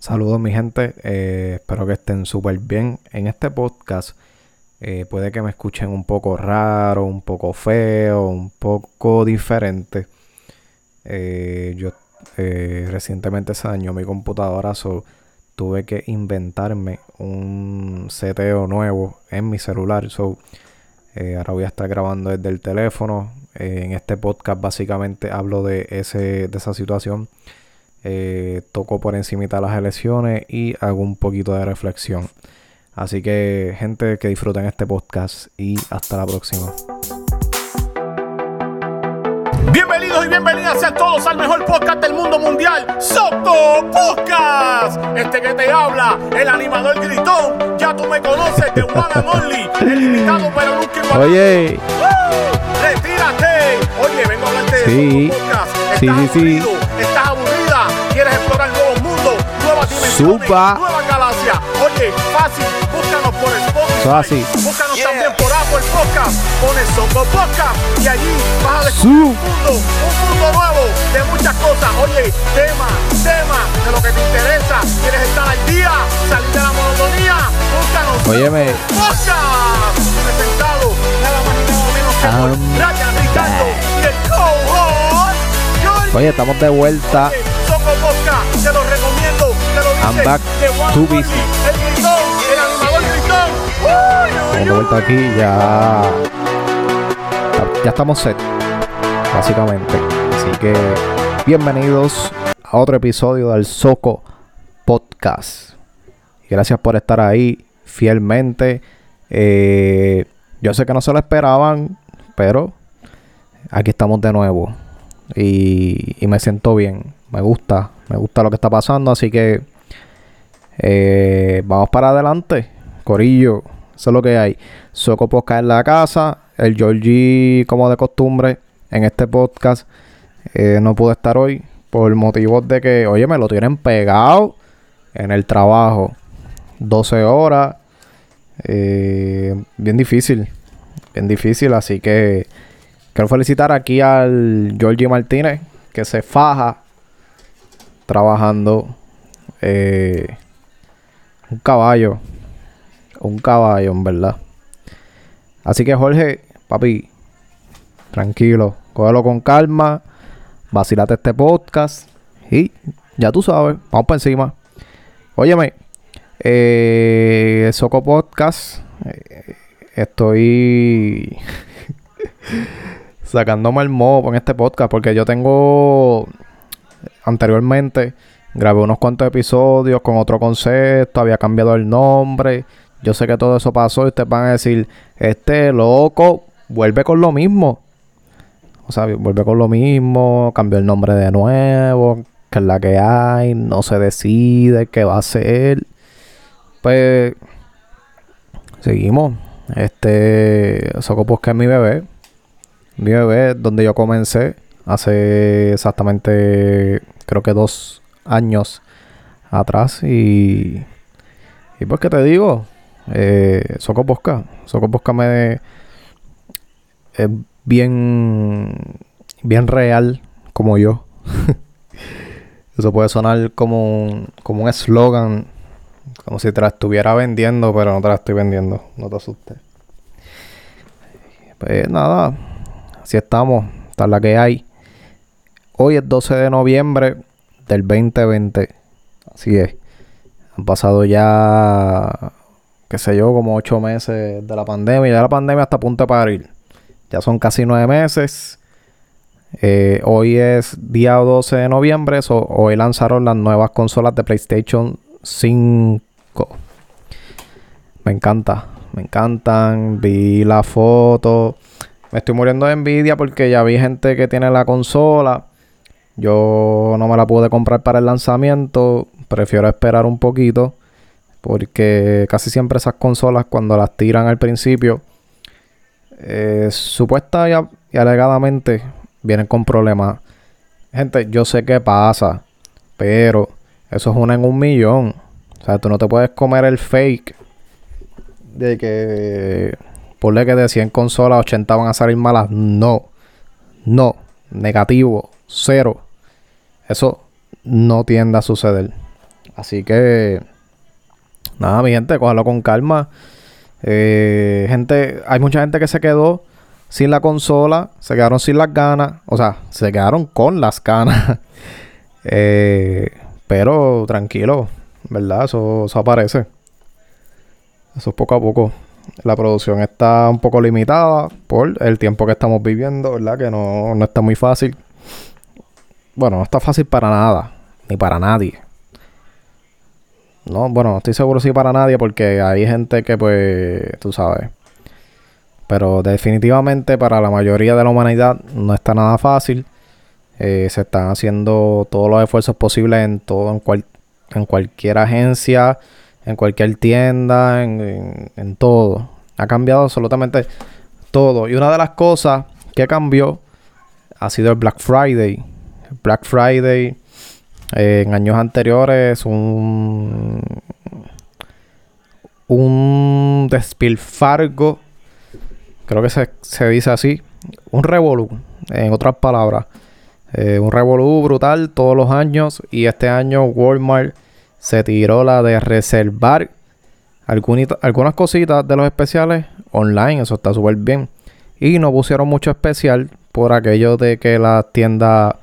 Saludos mi gente, eh, espero que estén súper bien. En este podcast eh, puede que me escuchen un poco raro, un poco feo, un poco diferente. Eh, yo recientemente se dañó mi computadora, so tuve que inventarme un seteo nuevo en mi celular. So, ahora voy a estar grabando desde el teléfono. en este podcast básicamente hablo de, ese, de esa situación eh, toco por encima de las elecciones y hago un poquito de reflexión. Así que, gente, que disfruten este podcast y hasta la próxima. Bienvenidos y bienvenidas a todos al mejor podcast del mundo mundial, Soco Podcast. Este que te habla, el animador gritón, ya tú me conoces, de One and Only, el invitado pero nunca igual. Oye. retírate. Oye, vengo a hablarte de sí. Soco Podcast. sí, sí, sí. Supa. nuevas galaxias. Oye, fácil, búscanos por Spotify. Eso así. Búscanos también por Apple Podcast. Pones Soco Podcast y allí vas a descubrir Su. un mundo, un mundo nuevo de muchas cosas. Oye, tema, tema de lo que te interesa. ¿Quieres estar al día? Salir de la monotonía. Búscanos. Óyeme. Podcast. Presentado nada más y nada menos que por I'm Brian Ricardo y el co-host. Georgie. Oye, estamos de vuelta. Oye, Estamos de vuelta uy. aquí, ya. Ya estamos set, básicamente. Así que, bienvenidos a otro episodio del Soco Podcast. Gracias por estar ahí fielmente. Eh, yo sé que no se lo esperaban, pero aquí estamos de nuevo. Y, y me siento bien. Me gusta, me gusta lo que está pasando. Así que eh, vamos para adelante. Corillo, eso es lo que hay. Soco Podcast en la casa. El Georgie, como de costumbre, en este podcast. eh, no pude estar hoy por motivos de que, oye, me lo tienen pegado en el trabajo. 12 horas. eh, bien difícil. Bien difícil. Así que quiero felicitar aquí al Georgie Martínez, que se faja trabajando. eh, un caballo. Un caballo, en verdad. Así que Jorge, papi, tranquilo. Cógelo con calma. Vacilate este podcast. Y ya tú sabes, vamos para encima. Óyeme, eh, Soco Podcast. eh, estoy sacándome el modo en este podcast porque yo tengo anteriormente grabé unos cuantos episodios con otro concepto, había cambiado el nombre. Yo sé que todo eso pasó y ustedes van a decir, este loco vuelve con lo mismo. O sea, vuelve con lo mismo, cambió el nombre de nuevo, que es la que hay, no se decide qué va a ser. Pues seguimos. Este Soco Podcast es mi bebé. Mi bebé, donde yo comencé hace exactamente, creo que dos años atrás. Y, y pues, ¿qué te digo? Eh, Soco Podcast. Soco Podcast me es bien, bien real como yo. Eso puede sonar como un, como un eslogan, como si te la estuviera vendiendo, pero no te la estoy vendiendo. No te asustes. Pues nada, así estamos. Esta es la que hay. Hoy es 12 de noviembre del 2020. Así es. Han pasado ya, qué sé yo, como ocho meses de la pandemia. Ya la pandemia está a punto de parir. Ya son casi nueve meses. Eh, hoy es día 12 de noviembre. hoy lanzaron las nuevas consolas de PlayStation 5. Me encanta. Me encantan. Vi la foto. Me estoy muriendo de envidia porque ya vi gente que tiene la consola. Yo no me la pude comprar para el lanzamiento. Prefiero esperar un poquito. Porque casi siempre esas consolas cuando las tiran al principio. eh, supuesta y, y alegadamente vienen con problemas. Gente, yo sé qué pasa. Pero eso es una en un millón. O sea, tú no te puedes comer el fake de que ponle que de 100 consolas 80 van a salir malas. No. No. Negativo. Cero. Eso no tiende a suceder. Así que, nada, mi gente, cójalo con calma. Eh, gente, hay mucha gente que se quedó sin la consola, se quedaron sin las ganas, o sea, se quedaron con las ganas. Eh, pero tranquilo, ¿verdad? Eso, aparece. Eso es poco a poco. La producción está un poco limitada por el tiempo que estamos viviendo, ¿verdad? Que no, no está muy fácil. Bueno, no está fácil para nada, ni para nadie. No, bueno, no estoy seguro si para nadie porque hay gente que pues, tú sabes. Pero definitivamente para la mayoría de la humanidad no está nada fácil. Eh, se están haciendo todos los esfuerzos posibles en todo, en, cual, en cualquier agencia, en cualquier tienda, en, en, todo. Ha cambiado absolutamente todo. Y una de las cosas que cambió ha sido el Black Friday. Black Friday eh, en años anteriores un un despilfargo creo que se, se dice así un revolú en otras palabras eh, un revolú brutal todos los años y este año Walmart se tiró la de reservar algunas cositas de los especiales online eso está súper bien y no pusieron mucho especial por aquello de que las tiendas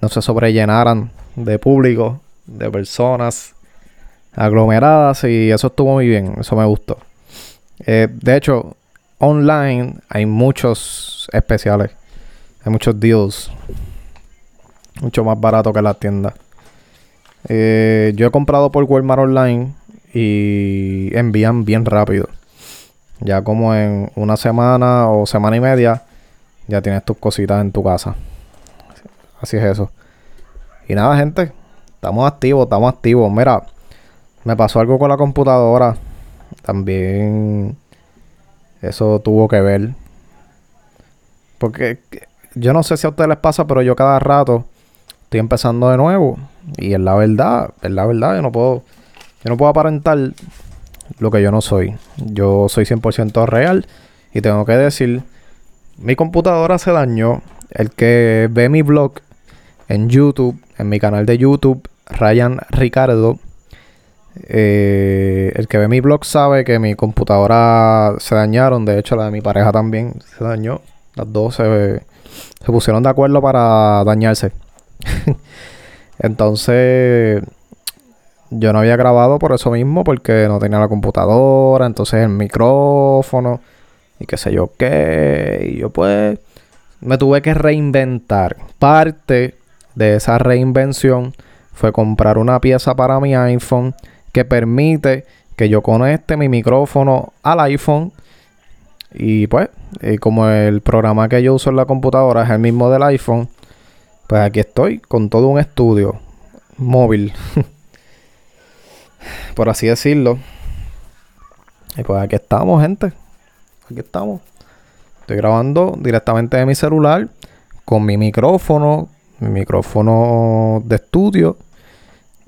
no se sobrellenaran de público, de personas aglomeradas y eso estuvo muy bien, eso me gustó. Eh, de hecho, online hay muchos especiales, hay muchos deals, mucho más barato que las tiendas. Eh, yo he comprado por Walmart Online y envían bien rápido. Ya como en una semana o semana y media, ya tienes tus cositas en tu casa. Así es eso. Y nada, gente. Estamos activos, estamos activos. Mira, me pasó algo con la computadora. También eso tuvo que ver. Porque yo no sé si a ustedes les pasa, pero yo cada rato estoy empezando de nuevo. Y es la verdad, es la verdad. Yo no puedo, yo no puedo aparentar lo que yo no soy. Yo soy 100% real. Y tengo que decir, mi computadora se dañó. El que ve mi blog en YouTube, en mi canal de YouTube, Ryan Ricardo. Eh, el que ve mi blog sabe que mi computadora se dañaron. De hecho, la de mi pareja también se dañó. Las dos se, se pusieron de acuerdo para dañarse. Entonces, yo no había grabado por eso mismo, porque no tenía la computadora, entonces el micrófono y qué sé yo qué. Y yo pues me tuve que reinventar. Parte de esa reinvención fue comprar una pieza para mi iPhone que permite que yo conecte mi micrófono al iPhone. Y pues como el programa que yo uso en la computadora es el mismo del iPhone pues aquí estoy con todo un estudio móvil por así decirlo. Y pues aquí estamos gente. Aquí estamos. Estoy grabando directamente de mi celular con mi micrófono mi micrófono de estudio.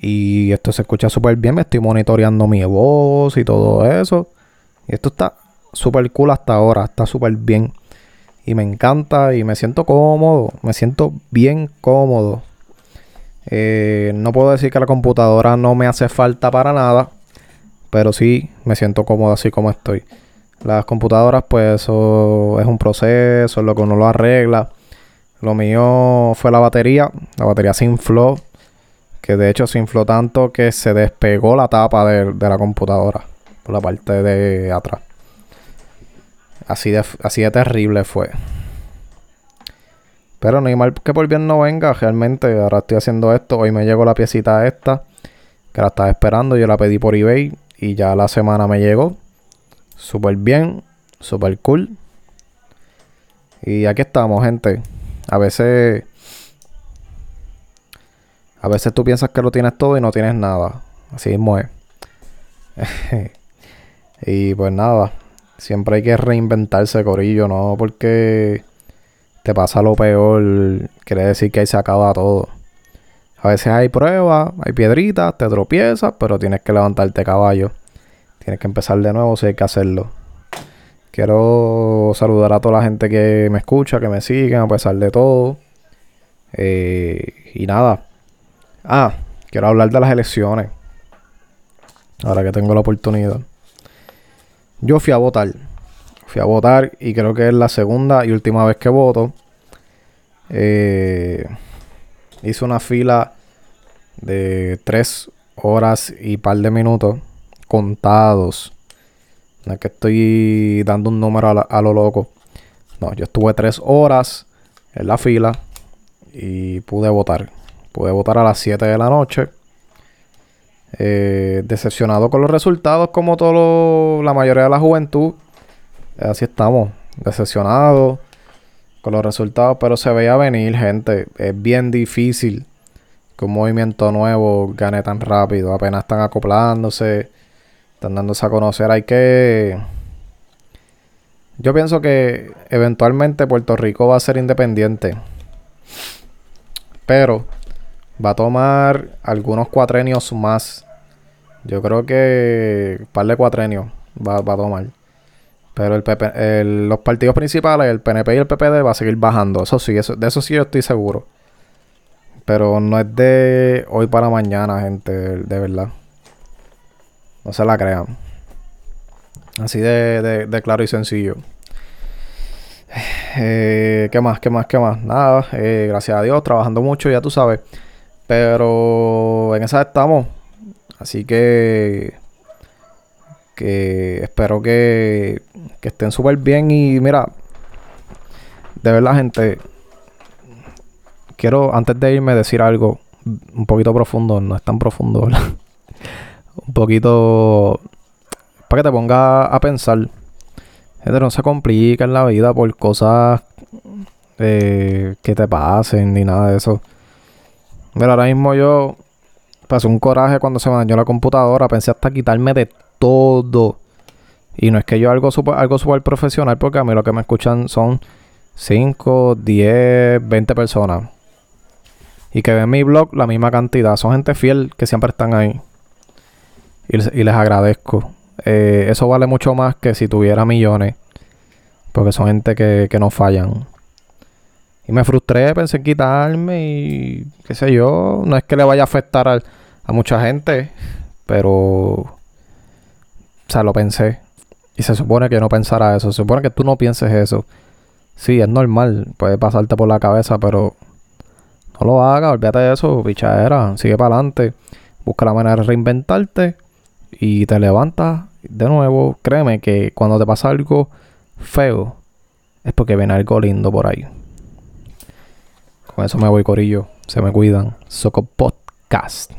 Y esto se escucha súper bien. Me estoy monitoreando mi voz y todo eso. Y esto está súper cool hasta ahora. Está súper bien. Y me encanta y me siento cómodo. Me siento bien cómodo. Eh, no puedo decir que la computadora no me hace falta para nada. Pero sí me siento cómodo así como estoy. Las computadoras, pues eso es un proceso, es lo que uno lo arregla. Lo mío fue la batería. La batería se infló. Que de hecho se infló tanto que se despegó la tapa de, la computadora. Por la parte de atrás. Así de, así de terrible fue. Pero no hay mal que por bien no venga. Realmente ahora estoy haciendo esto. Hoy me llegó la piecita esta. Que la estaba esperando. Yo la pedí por eBay. Y ya la semana me llegó. Súper bien. Súper cool. Y aquí estamos, gente. A veces. A veces tú piensas que lo tienes todo y no tienes nada. Así mismo es. y pues nada. Siempre hay que reinventarse, Corillo, ¿no? Porque te pasa lo peor. Quiere decir que ahí se acaba todo. A veces hay pruebas, hay piedritas, te tropiezas, pero tienes que levantarte caballo. Tienes que empezar de nuevo si hay que hacerlo. Quiero saludar a toda la gente que me escucha, que me siguen a pesar de todo. Eh, y nada. Ah, quiero hablar de las elecciones. Ahora que tengo la oportunidad. Yo fui a votar. Fui a votar y creo que es la segunda y última vez que voto. Eh, hice una fila de tres horas y par de minutos contados. Es que estoy dando un número a, lo loco. No, yo estuve tres horas en la fila y pude votar. Pude votar a las 7 de la noche. Eh, decepcionado con los resultados, como todo la mayoría de la juventud. Así estamos, decepcionados con los resultados, pero se veía venir, gente. Es bien difícil que un movimiento nuevo gane tan rápido. Apenas están acoplándose, están dándose a conocer. Hay que. Yo pienso que eventualmente Puerto Rico va a ser independiente. Pero va a tomar algunos cuatrenios más. Yo creo que un par de cuatrenios va, a tomar. Pero el los partidos principales, el PNP y el PPD, va a seguir bajando. Eso sí, eso, de eso sí yo estoy seguro. Pero no es de hoy para mañana, gente, de, verdad. No se la crean. Así de, claro y sencillo. Eh, ¿Qué más? ¿Qué más? ¿Qué más? Nada, eh, gracias a Dios, trabajando mucho, ya tú sabes. Pero en esa estamos. Así que que espero que, que estén súper bien y mira, de verdad gente, quiero antes de irme decir algo un poquito profundo, no es tan profundo, un poquito para que te ponga a pensar. Gente, no se complica en la vida por cosas eh, que te pasen ni nada de eso. Pero ahora mismo yo pasé un coraje cuando se me dañó la computadora. Pensé hasta quitarme de todo. Y no es que yo algo super, algo super profesional, porque a mí lo que me escuchan son 5, 10, 20 personas. Y que ven mi blog la misma cantidad. Son gente fiel que siempre están ahí. Y, les agradezco. Eh, eso vale mucho más que si tuviera millones. Porque son gente que, que no fallan. Y me frustré, pensé en quitarme y qué sé yo. No es que le vaya a afectar a, mucha gente. Pero... O sea, lo pensé. Y se supone que no pensara eso. Se supone que tú no pienses eso. Sí, es normal. Puede pasarte por la cabeza, pero no lo hagas, olvídate de eso, pichadera, sigue para adelante, busca la manera de reinventarte y te levantas de nuevo. Créeme que cuando te pasa algo feo, es porque viene algo lindo por ahí. Con eso me voy, Corillo. Se me cuidan. Soco Podcast.